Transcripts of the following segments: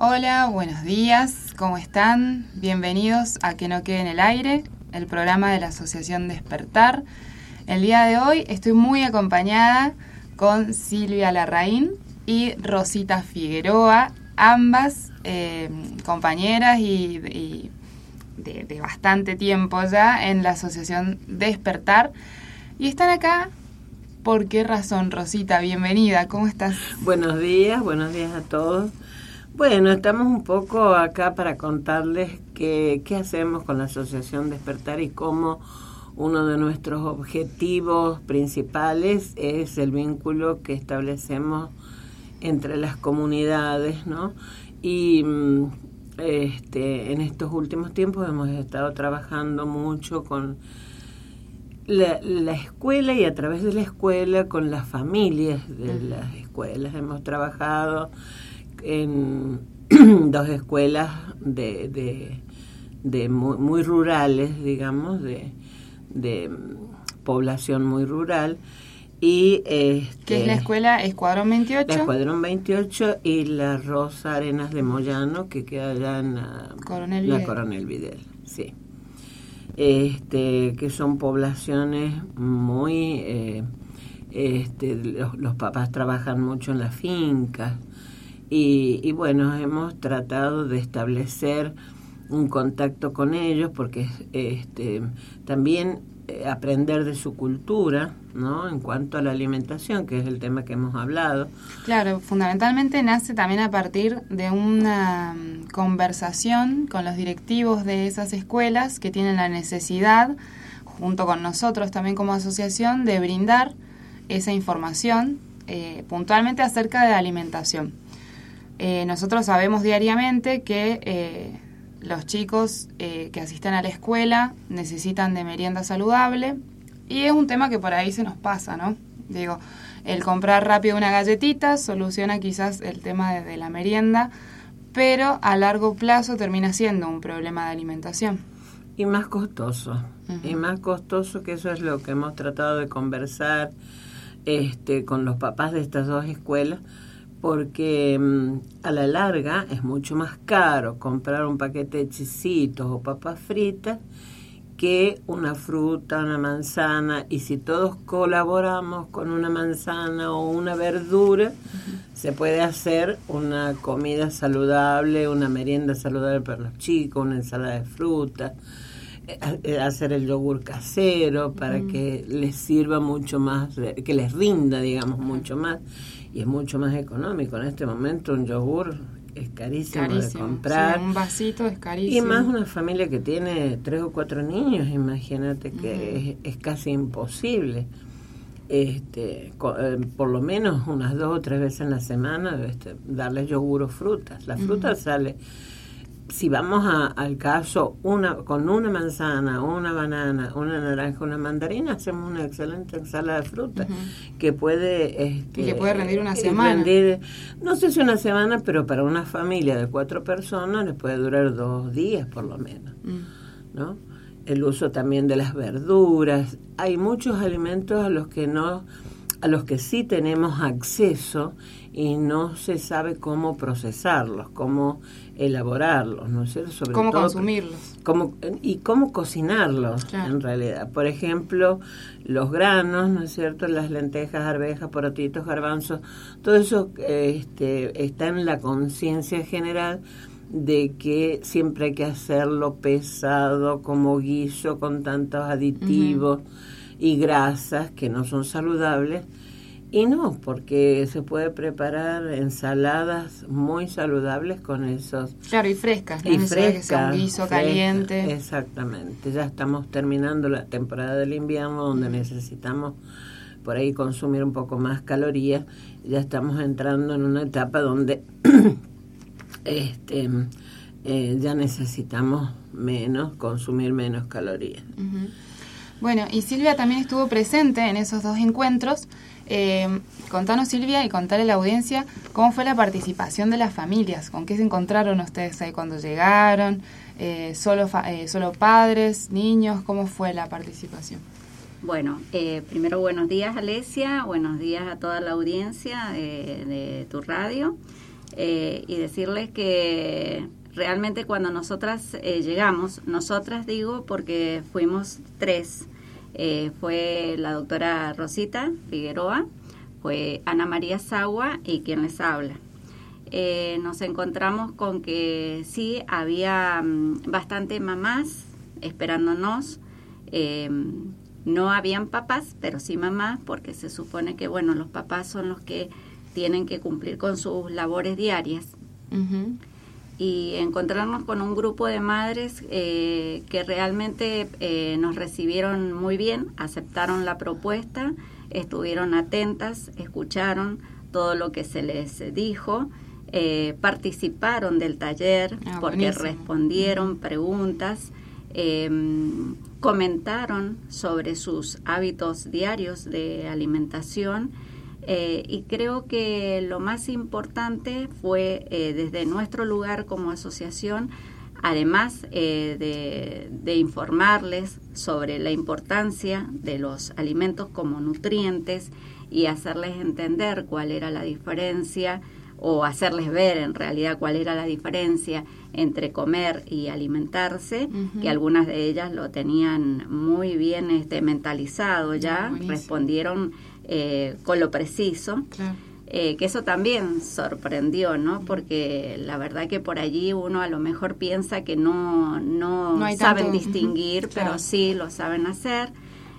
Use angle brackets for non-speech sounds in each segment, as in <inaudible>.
Hola, buenos días, ¿cómo están? Bienvenidos a Que no quede en el aire, el programa de la Asociación Despertar. El día de hoy estoy muy acompañada con Silvia Larraín y Rosita Figueroa, ambas eh, compañeras y, de, de, bastante tiempo ya en la Asociación Despertar. Y están acá, ¿por qué razón, Rosita? Bienvenida, ¿cómo estás? Buenos días, buenos días a todos. Bueno, estamos un poco acá para contarles qué, qué hacemos con la Asociación Despertar y cómo uno de nuestros objetivos principales es el vínculo que establecemos entre las comunidades, ¿no? Y mm, este, en estos últimos tiempos hemos estado trabajando mucho con la, la, escuela y a través de la escuela con las familias de las escuelas. Hemos trabajado en <clears throat> dos escuelas de, de, de muy, muy, rurales, digamos, de, de población muy rural. Y este, ¿Qué es la escuela Escuadrón 28? La Escuadrón 28 y la Rosa Arenas de Moyano, que queda allá en la Coronel la Vidal. Coronel Videl, sí. Este, que son poblaciones muy... Eh, este, los, los papás trabajan mucho en las fincas, y, y, bueno, hemos tratado de establecer un contacto con ellos porque este, también eh, aprender de su cultura, ¿no? En cuanto a la alimentación, que es el tema que hemos hablado. Claro, fundamentalmente nace también a partir de una mm, conversación con los directivos de esas escuelas que tienen la necesidad, junto con nosotros también como asociación, de brindar esa información eh, puntualmente acerca de la alimentación. Eh, nosotros sabemos diariamente que eh, los chicos eh, que asisten a la escuela necesitan de merienda saludable y es un tema que por ahí se nos pasa, ¿no? Digo, el comprar rápido una galletita soluciona quizás el tema de, de la merienda, pero a largo plazo termina siendo un problema de alimentación. Y más costoso, uh -huh. y más costoso que eso es lo que hemos tratado de conversar este, con los papás de estas dos escuelas, porque mmm, a la larga es mucho más caro comprar un paquete de chisitos o papas fritas que una fruta, una manzana, y si todos colaboramos con una manzana o una verdura, uh -huh. se puede hacer una comida saludable, una merienda saludable para los chicos, una ensalada de fruta, eh, hacer el yogur casero para uh -huh. que les sirva mucho más, que les rinda, digamos, mucho más y es mucho más económico. En este momento un yogur es carísimo, carísimo. de comprar. Sí, un vasito es carísimo. Y más una familia que tiene tres o cuatro niños, imagínate que uh -huh. es, es, casi imposible. Este, por lo menos unas dos o tres veces en la semana este, darles yogur o frutas. La fruta uh -huh. sale si vamos a, al caso, una con una manzana, una banana, una naranja, una mandarina, hacemos una excelente ensalada de fruta uh -huh. que puede... Este, y que puede rendir una semana. Rendir, no sé si una semana, pero para una familia de cuatro personas les puede durar dos días por lo menos, uh ¿no? El uso también de las verduras. Hay muchos alimentos a los que no a los que sí tenemos acceso y no se sabe cómo procesarlos, cómo elaborarlos, ¿no es cierto? Sobre cómo todo, consumirlos. Cómo, y cómo cocinarlos, claro. en realidad. Por ejemplo, los granos, ¿no es cierto? Las lentejas, arvejas, porotitos, garbanzos, todo eso este, está en la conciencia general de que siempre hay que hacerlo pesado, como guiso, con tantos aditivos. Uh -huh y grasas que no son saludables. Y no, porque se puede preparar ensaladas muy saludables con esos. Claro, y frescas. Y frescas. un guiso fresca, caliente. Exactamente. Ya estamos terminando la temporada del invierno donde necesitamos por ahí consumir un poco más calorías. Ya estamos entrando en una etapa donde <coughs> este, eh, ya necesitamos menos, consumir menos calorías. Uh -huh. Bueno, y Silvia también estuvo presente en esos dos encuentros. Eh, contanos, Silvia, y contale a la audiencia cómo fue la participación de las familias, con qué se encontraron ustedes ahí cuando llegaron, eh, solo, eh, solo padres, niños, cómo fue la participación. Bueno, eh, primero buenos días, Alesia, buenos días a toda la audiencia de, de tu radio. eh, y decirles que realmente cuando nosotras eh, llegamos, nosotras digo porque fuimos tres, eh, fue la doctora Rosita Figueroa, fue Ana María Sagua y quien les habla. nos encontramos con que sí, había mm, bastante mamás esperándonos. no habían papás, pero sí mamás, porque se supone que, bueno, los papás son los que tienen que cumplir con sus labores diarias. Y encontrarnos con un grupo de madres eh, que realmente eh, nos recibieron muy bien, aceptaron la propuesta, estuvieron atentas, escucharon todo lo que se les dijo, eh, participaron del taller ah, porque respondieron preguntas, em, comentaron sobre sus hábitos diarios de alimentación eh, y creo que lo más importante fue eh, desde nuestro lugar como asociación, además eh, de, informarles sobre la importancia de los alimentos como nutrientes y hacerles entender cuál era la diferencia o hacerles ver en realidad cuál era la diferencia entre comer y alimentarse, que algunas de ellas lo tenían muy bien este, mentalizado ya, respondieron eh, con lo preciso. Eh, que eso también sorprendió, ¿no? Porque la verdad que por allí uno a lo mejor piensa que no, no, saben distinguir, <laughs> pero sí lo saben hacer.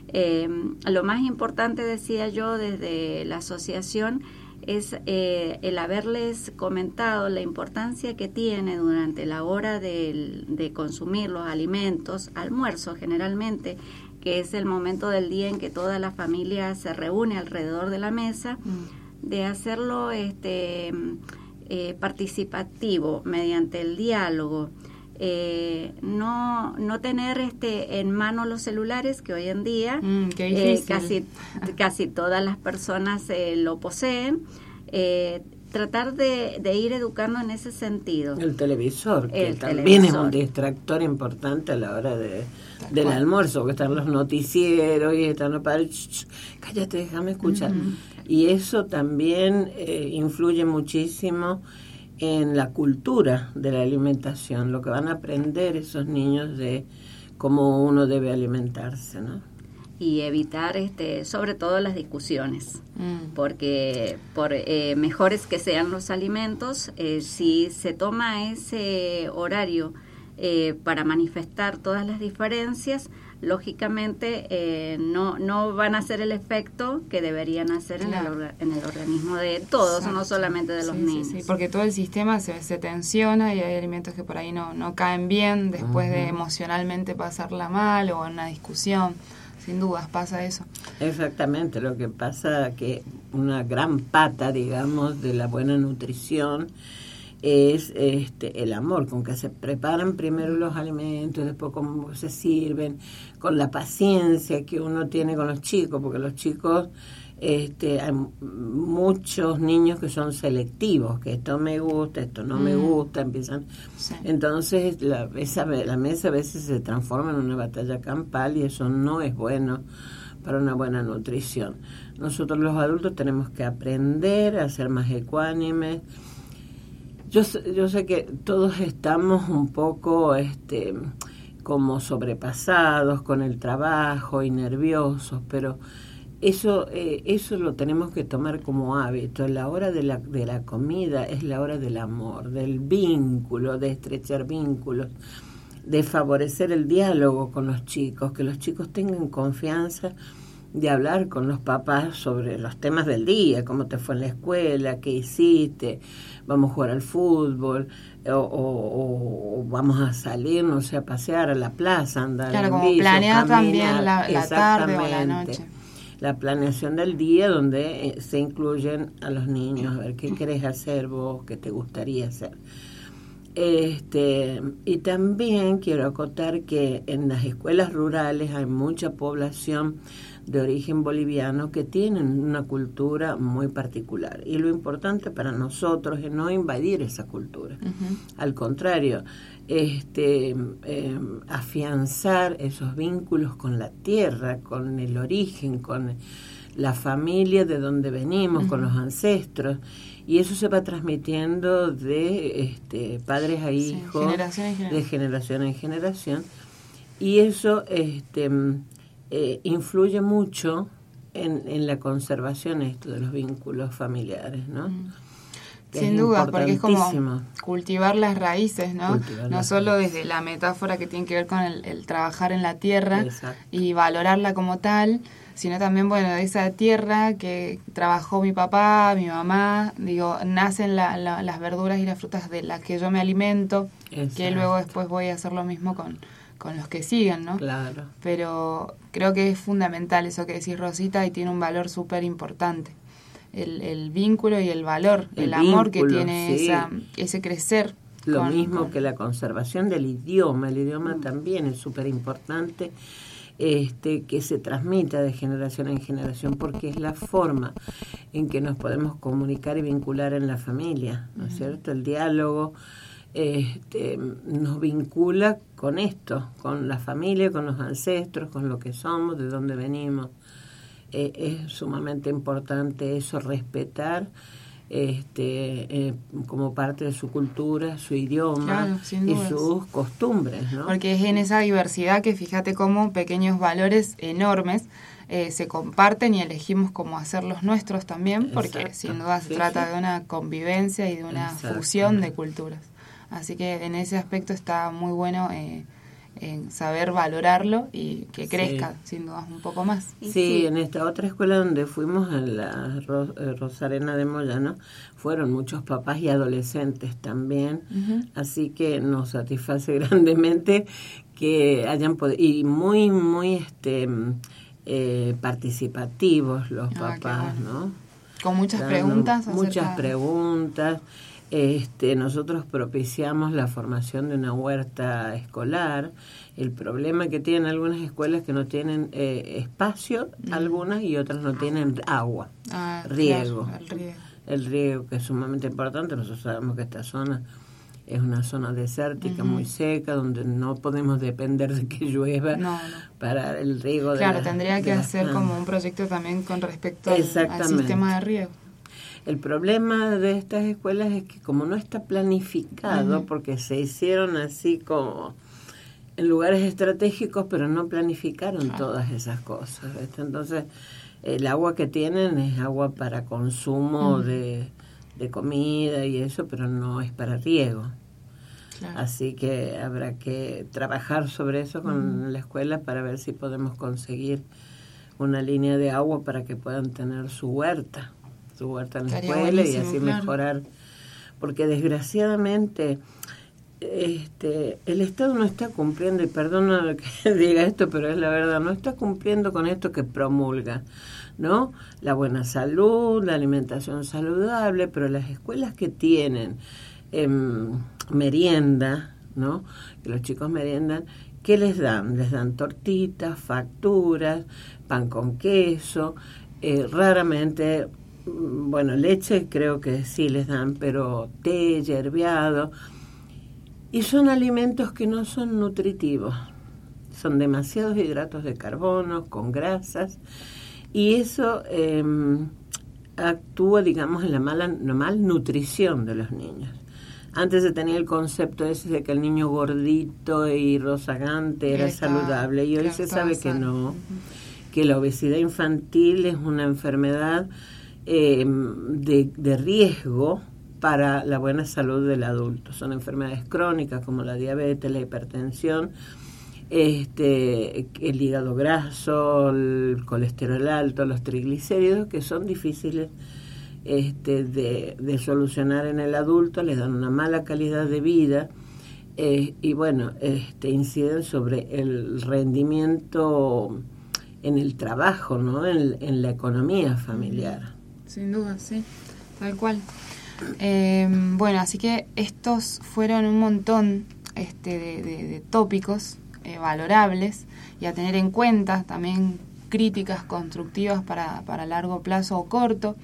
Eh, lo más importante, decía yo, desde la asociación, es el haberles comentado la importancia que tiene durante la hora de, de consumir los alimentos, almuerzo generalmente, que es el momento del día en que toda la familia se reúne alrededor de la mesa, mm. de hacerlo este, eh, participativo mediante el diálogo. Eh, no, no tener este en mano los celulares que hoy en día mm, eh, casi, <laughs> casi todas las personas lo poseen tratar de, ir educando en ese sentido. El televisor, que también es un distractor importante a la hora de, del almuerzo, que están los noticieros y están los padres, cállate, déjame escuchar. Y eso también eh, influye muchísimo en la cultura de la alimentación, lo que van a aprender esos niños de cómo uno debe alimentarse, ¿no? Y evitar este sobre todo las discusiones mm. porque por eh, mejores que sean los alimentos eh, si se toma ese horario eh, para manifestar todas las diferencias lógicamente no no van a hacer el efecto que deberían hacer en, el, en el organismo de todos no solamente de los niños sí, porque todo el sistema se, se tensiona y hay alimentos que por ahí no no caen bien después de emocionalmente pasarla mal o en una discusión sin dudas pasa eso. Exactamente, lo que pasa que una gran pata, digamos, de la buena nutrición es este el amor, con que se preparan primero los alimentos, después cómo se sirven, con la paciencia que uno tiene con los chicos, porque los chicos este, hay muchos niños que son selectivos, que esto me gusta, esto no me mm. gusta, empiezan. Entonces la, esa, la mesa a veces se transforma en una batalla campal y eso no es bueno para una buena nutrición. Nosotros los adultos tenemos que aprender a ser más ecuánimes. Yo, yo sé que todos estamos un poco este, como sobrepasados con el trabajo y nerviosos, pero eso, eh, eso lo tenemos que tomar como hábito. La hora de la, de la comida es la hora del amor, del vínculo, de estrechar vínculos, de favorecer el diálogo con los chicos, que los chicos tengan confianza de hablar con los papás sobre los temas del día, cómo te fue en la escuela, qué hiciste, vamos a jugar al fútbol, o, vamos a salir, no sé, a pasear a la plaza, andar claro, como planear también la, la tarde o la noche la planeación del día donde eh, se incluyen a los niños, a ver qué querés hacer vos, qué te gustaría hacer. Este, y también quiero acotar que en las escuelas rurales hay mucha población de origen boliviano que tienen una cultura muy particular. Y lo importante para nosotros es no invadir esa cultura. Al contrario, este, em, afianzar esos vínculos con la tierra, con el origen, con, la familia de donde venimos, con los ancestros. Y eso se va transmitiendo de este, padres a hijos, de generación en generación. Y eso este, eh, influye mucho en, en, la conservación esto de los vínculos familiares, ¿no? Sin duda, porque es como cultivar las raíces, ¿no? no solo desde la metáfora que tiene que ver con el, trabajar en la tierra y valorarla como tal, sino también, bueno, de esa tierra que trabajó mi papá, mi mamá, digo, nacen las verduras y las frutas de las que yo me alimento, que luego después voy a hacer lo mismo con, con los que siguen, ¿no? Claro. Pero creo que es fundamental eso que decís, Rosita, y tiene un valor súper importante el, vínculo y el valor, el, amor que tiene esa, ese crecer. Lo mismo que la conservación del idioma, el idioma mm. también es súper importante. Este, que se transmita de generación en generación, porque es la forma en que nos podemos comunicar y vincular en la familia, ¿no es cierto? El diálogo este, nos vincula con esto, con la familia, con los ancestros, con lo que somos, de dónde venimos. Eh, es sumamente importante eso, respetar este, eh, como parte de su cultura, su idioma y sus costumbres. ¿no? Porque es en esa diversidad que fíjate cómo pequeños valores enormes eh, se comparten y elegimos cómo hacer los nuestros también, porque sin duda se trata de una convivencia y de una fusión de culturas. Así que en ese aspecto está muy bueno. Eh, en saber valorarlo y que crezca, sin duda, un poco más. Sí, en esta otra escuela donde fuimos, en la eh, Rosarena de Moyano, fueron muchos papás y adolescentes también, así que nos satisface <laughs> grandemente que hayan podido, y muy, muy este eh, participativos los ah, papás, ¿no? Con muchas preguntas. Muchas preguntas este, nosotros propiciamos la formación de una huerta escolar. El problema que tienen algunas escuelas que no tienen eh, espacio, mm. algunas, y otras no tienen agua, ah, riego. el riego. que es sumamente importante. Nosotros sabemos que esta zona es una zona desértica, muy seca, donde no podemos depender de que llueva para el riego. Claro, tendría que hacer como un proyecto también con respecto al sistema de riego. El problema de estas escuelas es que como no está planificado, porque se hicieron así como en lugares estratégicos, pero no planificaron todas esas cosas. Entonces, el agua que tienen es agua para consumo de, comida y eso, pero no es para riego. Así que habrá que trabajar sobre eso con la escuela para ver si podemos conseguir una línea de agua para que puedan tener su huerta su huerta en la escuela y así mejorar. Porque desgraciadamente este, el Estado no está cumpliendo, y perdona que <laughs> diga esto, pero es la verdad, no está cumpliendo con esto que promulga, ¿no? La buena salud, la alimentación saludable, pero las escuelas que tienen em, merienda, ¿no? Que los chicos meriendan, ¿qué les dan? Les dan tortitas, facturas, pan con queso, eh, raramente bueno, leche creo que sí les dan, pero té, yerbeado. Y son alimentos que no son nutritivos. Son demasiados hidratos de carbono, con grasas. Y eso em, actúa, digamos, en la mala, la malnutrición de los niños. Antes se tenía el concepto ese de que el niño gordito y rozagante era saludable y hoy se sabe que no, que la obesidad infantil es una enfermedad eh, de, riesgo para la buena salud del adulto. Son enfermedades crónicas como la diabetes, la hipertensión, este, el hígado graso, el colesterol alto, los triglicéridos, que son difíciles este, de, solucionar en el adulto, les dan una mala calidad de vida eh, y bueno, este, inciden sobre el rendimiento en el trabajo, ¿no? en la economía familiar sin duda, sí, tal cual. Em, bueno, así que estos fueron un montón este, de, tópicos eh, valorables y a tener en cuenta también críticas constructivas para, para largo plazo o corto.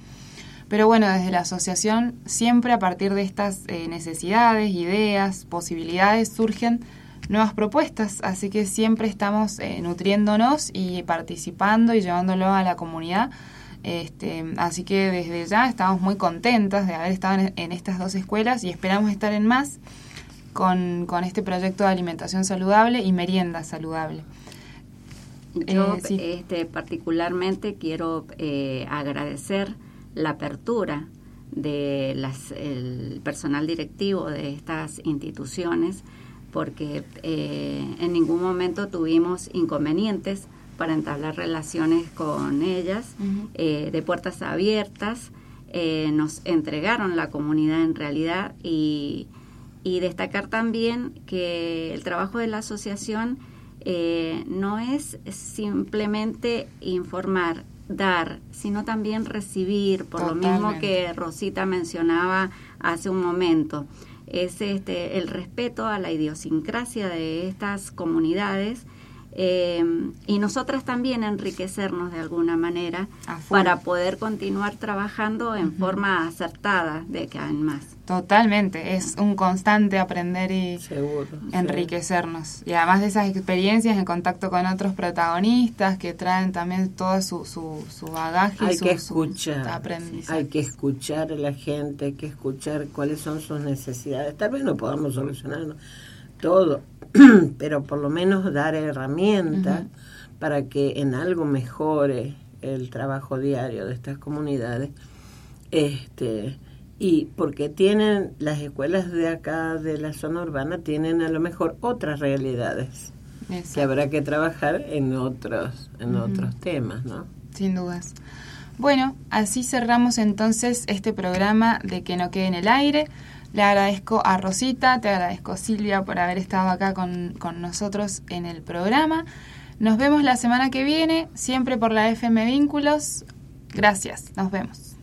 Pero bueno, desde la asociación, siempre a partir de estas eh, necesidades, ideas, posibilidades, surgen nuevas propuestas, así que siempre estamos eh, nutriéndonos y participando y llevándolo a la comunidad Este, así que desde ya estamos muy contentas de haber estado en, estas dos escuelas y esperamos estar en más con, con este proyecto de alimentación saludable y merienda saludable. Yo eh, este, particularmente quiero eh, agradecer la apertura del personal directivo de estas instituciones porque eh, en ningún momento tuvimos inconvenientes para entablar relaciones con ellas de puertas abiertas. nos entregaron la comunidad en realidad y, y destacar también que el trabajo de la asociación eh, no es simplemente informar, dar, sino también recibir, por lo mismo que Rosita mencionaba hace un momento. Es este, el respeto a la idiosincrasia de estas comunidades eh, y nosotras también enriquecernos de alguna manera para poder continuar trabajando en forma acertada de que en más. Totalmente, es un constante aprender y enriquecernos. Y además de esas experiencias en contacto con otros protagonistas que traen también todo su, su, su bagaje hay su, que escuchar, Hay que escuchar a la gente, hay que escuchar cuáles son sus necesidades. Tal vez no podamos solucionar todo, <clears throat> pero por lo menos dar herramientas para que en algo mejore el trabajo diario de estas comunidades. Este y porque tienen las escuelas de acá de la zona urbana tienen a lo mejor otras realidades que habrá que trabajar en otros en otros temas no sin dudas. Bueno así cerramos entonces este programa de que no quede en el aire le agradezco a Rosita te agradezco Silvia por haber estado acá con, con nosotros en el programa. Nos vemos la semana que viene siempre por la FM Vínculos. Gracias nos vemos